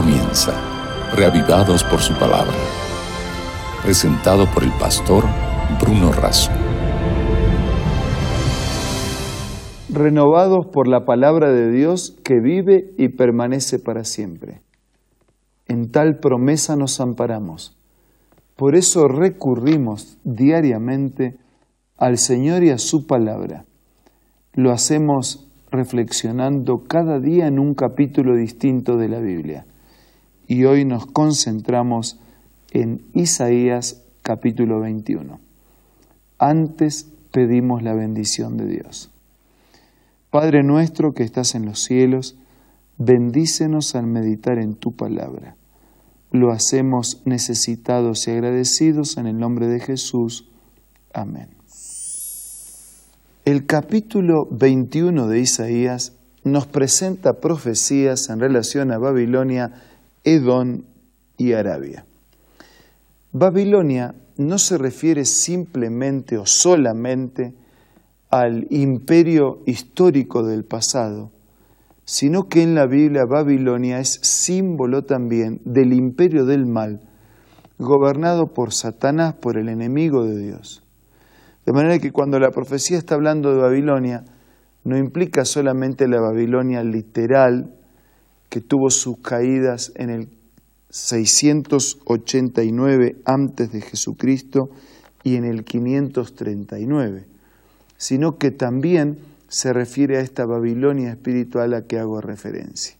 comienza, reavivados por su palabra. Presentado por el pastor Bruno Razo. Renovados por la palabra de Dios que vive y permanece para siempre. En tal promesa nos amparamos. Por eso recurrimos diariamente al Señor y a su palabra. Lo hacemos reflexionando cada día en un capítulo distinto de la Biblia. Y hoy nos concentramos en Isaías capítulo 21. Antes pedimos la bendición de Dios. Padre nuestro que estás en los cielos, bendícenos al meditar en tu palabra. Lo hacemos necesitados y agradecidos en el nombre de Jesús. Amén. El capítulo 21 de Isaías nos presenta profecías en relación a Babilonia, Edom y Arabia. Babilonia no se refiere simplemente o solamente al imperio histórico del pasado, sino que en la Biblia Babilonia es símbolo también del imperio del mal, gobernado por Satanás, por el enemigo de Dios. De manera que cuando la profecía está hablando de Babilonia, no implica solamente la Babilonia literal, que tuvo sus caídas en el 689 antes de Jesucristo y en el 539, sino que también se refiere a esta Babilonia espiritual a que hago referencia.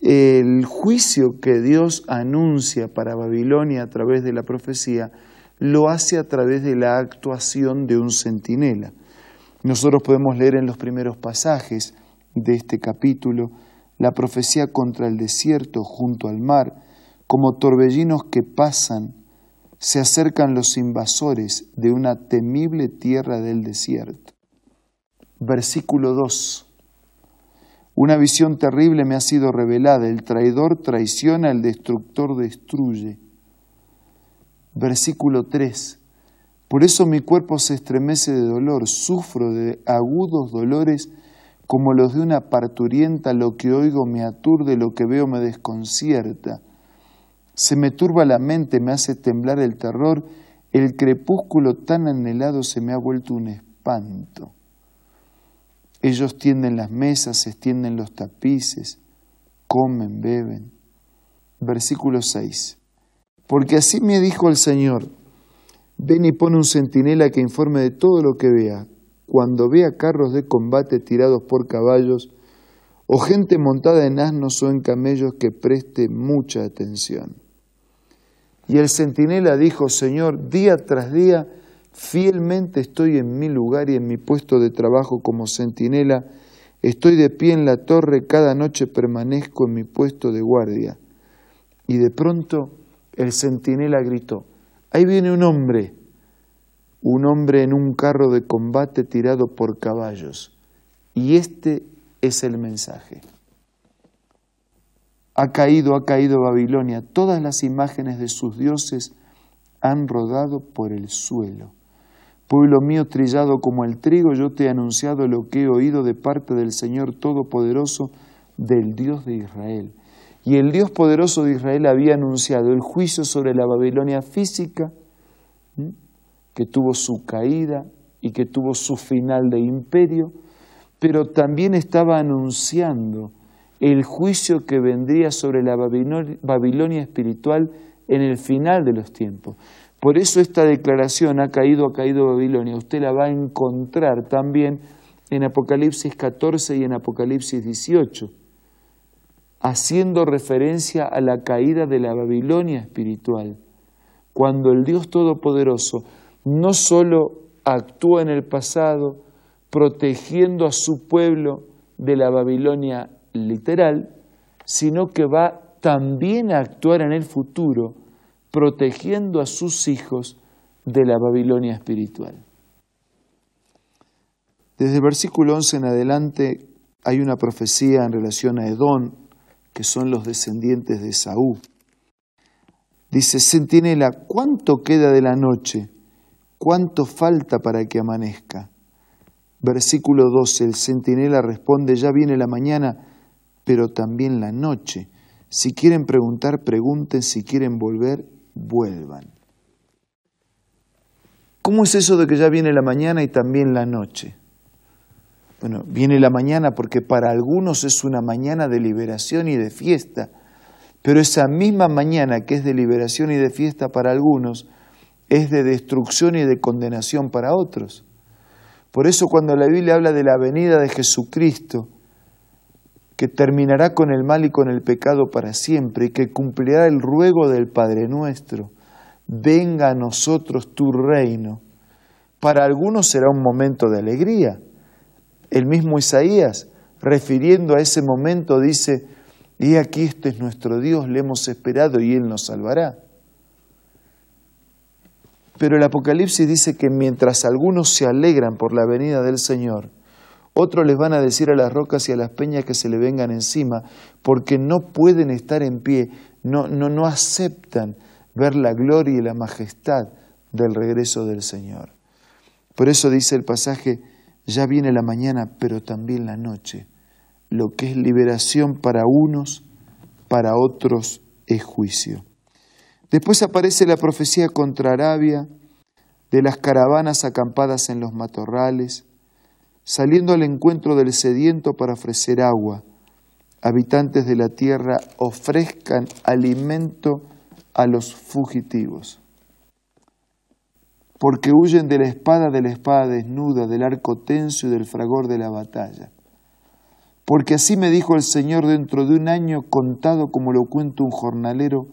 El juicio que Dios anuncia para Babilonia a través de la profecía lo hace a través de la actuación de un centinela. Nosotros podemos leer en los primeros pasajes de este capítulo la profecía contra el desierto junto al mar, como torbellinos que pasan, se acercan los invasores de una temible tierra del desierto. Versículo 2. Una visión terrible me ha sido revelada, el traidor traiciona, el destructor destruye versículo 3. Por eso mi cuerpo se estremece de dolor, sufro de agudos dolores como los de una parturienta, lo que oigo me aturde, lo que veo me desconcierta. Se me turba la mente, me hace temblar el terror, el crepúsculo tan anhelado se me ha vuelto un espanto. Ellos tienden las mesas, extienden los tapices, comen, beben. Versículo 6. Porque así me dijo el Señor, ven y pon un centinela que informe de todo lo que vea, cuando vea carros de combate tirados por caballos, o gente montada en asnos o en camellos que preste mucha atención. Y el centinela dijo, Señor, día tras día, fielmente estoy en mi lugar y en mi puesto de trabajo como centinela, estoy de pie en la torre, cada noche permanezco en mi puesto de guardia. Y de pronto el centinela gritó, ahí viene un hombre, un hombre en un carro de combate tirado por caballos. Y este es el mensaje. Ha caído, ha caído Babilonia, todas las imágenes de sus dioses han rodado por el suelo. Pueblo mío trillado como el trigo, yo te he anunciado lo que he oído de parte del Señor Todopoderoso, del Dios de Israel. Y el Dios poderoso de Israel había anunciado el juicio sobre la Babilonia física, que tuvo su caída y que tuvo su final de imperio, pero también estaba anunciando el juicio que vendría sobre la Babilonia espiritual en el final de los tiempos. Por eso esta declaración ha caído, ha caído Babilonia. Usted la va a encontrar también en Apocalipsis 14 y en Apocalipsis 18 haciendo referencia a la caída de la Babilonia espiritual, cuando el Dios Todopoderoso no sólo actúa en el pasado protegiendo a su pueblo de la Babilonia literal, sino que va también a actuar en el futuro protegiendo a sus hijos de la Babilonia espiritual. Desde el versículo 11 en adelante hay una profecía en relación a Edón, que son los descendientes de Saúl. Dice, Centinela, ¿cuánto queda de la noche? ¿Cuánto falta para que amanezca? Versículo 12, el centinela responde, ya viene la mañana, pero también la noche. Si quieren preguntar, pregunten, si quieren volver, vuelvan. ¿Cómo es eso de que ya viene la mañana y también la noche? Bueno, viene la mañana porque para algunos es una mañana de liberación y de fiesta, pero esa misma mañana que es de liberación y de fiesta para algunos, es de destrucción y de condenación para otros. Por eso cuando la Biblia habla de la venida de Jesucristo, que terminará con el mal y con el pecado para siempre, y que cumplirá el ruego del Padre nuestro, venga a nosotros tu reino. Para algunos será un momento de alegría. El mismo Isaías, refiriendo a ese momento, dice, y aquí este es nuestro Dios, le hemos esperado y Él nos salvará. Pero el Apocalipsis dice que mientras algunos se alegran por la venida del Señor, otros les van a decir a las rocas y a las peñas que se le vengan encima, porque no pueden estar en pie, no, no, no aceptan ver la gloria y la majestad del regreso del Señor. Por eso dice el pasaje, ya viene la mañana, pero también la noche. Lo que es liberación para unos, para otros es juicio. Después aparece la profecía contra Arabia, de las caravanas acampadas en los matorrales, saliendo al encuentro del sediento para ofrecer agua. Habitantes de la tierra ofrezcan alimento a los fugitivos, porque huyen de la espada, de la espada desnuda, del arco tenso y del fragor de la batalla. Porque así me dijo el Señor dentro de un año contado como lo cuenta un jornalero,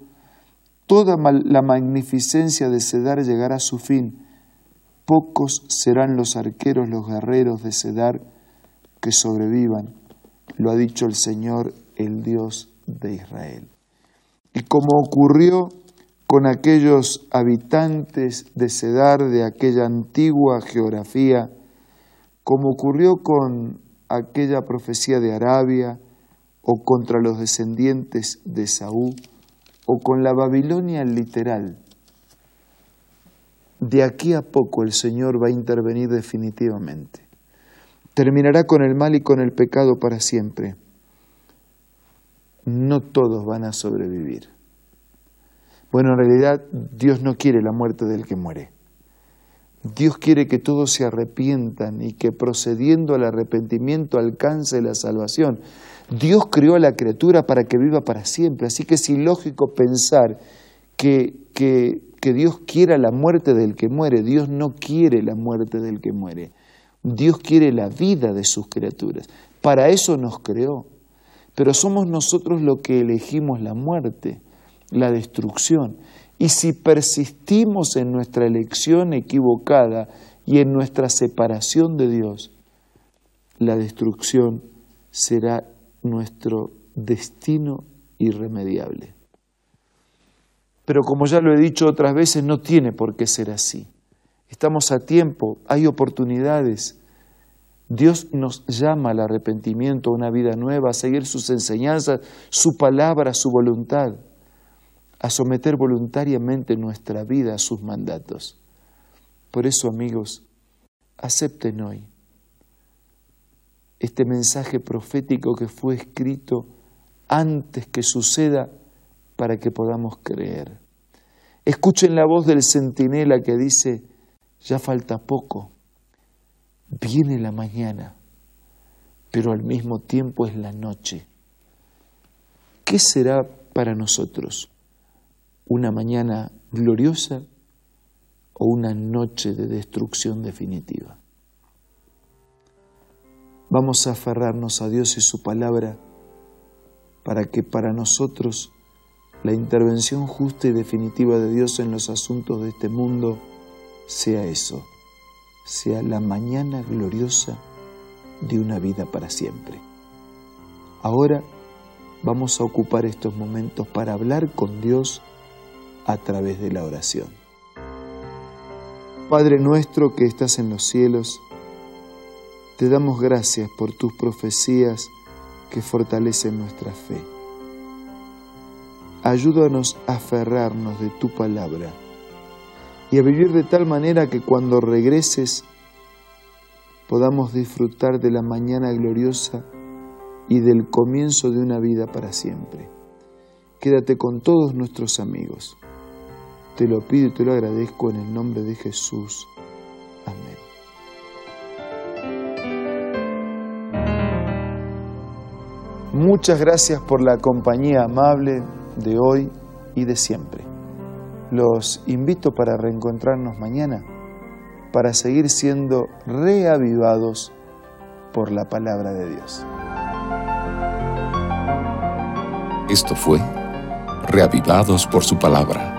toda la magnificencia de Cedar llegará a su fin. Pocos serán los arqueros, los guerreros de Cedar que sobrevivan. Lo ha dicho el Señor, el Dios de Israel. Y como ocurrió con aquellos habitantes de Cedar de aquella antigua geografía, como ocurrió con aquella profecía de Arabia o contra los descendientes de Saúl, o con la Babilonia literal, de aquí a poco el Señor va a intervenir definitivamente. Terminará con el mal y con el pecado para siempre. No todos van a sobrevivir. Bueno, en realidad Dios no quiere la muerte del que muere. Dios quiere que todos se arrepientan y que procediendo al arrepentimiento alcance la salvación. Dios creó a la criatura para que viva para siempre, así que es ilógico pensar que, que, que Dios quiera la muerte del que muere. Dios no quiere la muerte del que muere. Dios quiere la vida de sus criaturas. Para eso nos creó. Pero somos nosotros los que elegimos la muerte, la destrucción. Y si persistimos en nuestra elección equivocada y en nuestra separación de Dios, la destrucción será nuestro destino irremediable. Pero como ya lo he dicho otras veces, no tiene por qué ser así. Estamos a tiempo, hay oportunidades. Dios nos llama al arrepentimiento, a una vida nueva, a seguir sus enseñanzas, su palabra, su voluntad, a someter voluntariamente nuestra vida a sus mandatos. Por eso, amigos, acepten hoy este mensaje profético que fue escrito antes que suceda para que podamos creer. Escuchen la voz del centinela que dice, ya falta poco, viene la mañana, pero al mismo tiempo es la noche. ¿Qué será para nosotros? ¿Una mañana gloriosa o una noche de destrucción definitiva? Vamos a aferrarnos a Dios y su palabra para que para nosotros la intervención justa y definitiva de Dios en los asuntos de este mundo sea eso, sea la mañana gloriosa de una vida para siempre. Ahora vamos a ocupar estos momentos para hablar con Dios a través de la oración. Padre nuestro que estás en los cielos, te damos gracias por tus profecías que fortalecen nuestra fe. Ayúdanos a aferrarnos de tu palabra y a vivir de tal manera que cuando regreses podamos disfrutar de la mañana gloriosa y del comienzo de una vida para siempre. quédate con todos nuestros amigos. Te lo pido y te lo agradezco en el nombre de Jesús. Amén. Muchas gracias por la compañía amable de hoy y de siempre. Los invito para reencontrarnos mañana, para seguir siendo reavivados por la palabra de Dios. Esto fue Reavivados por su palabra,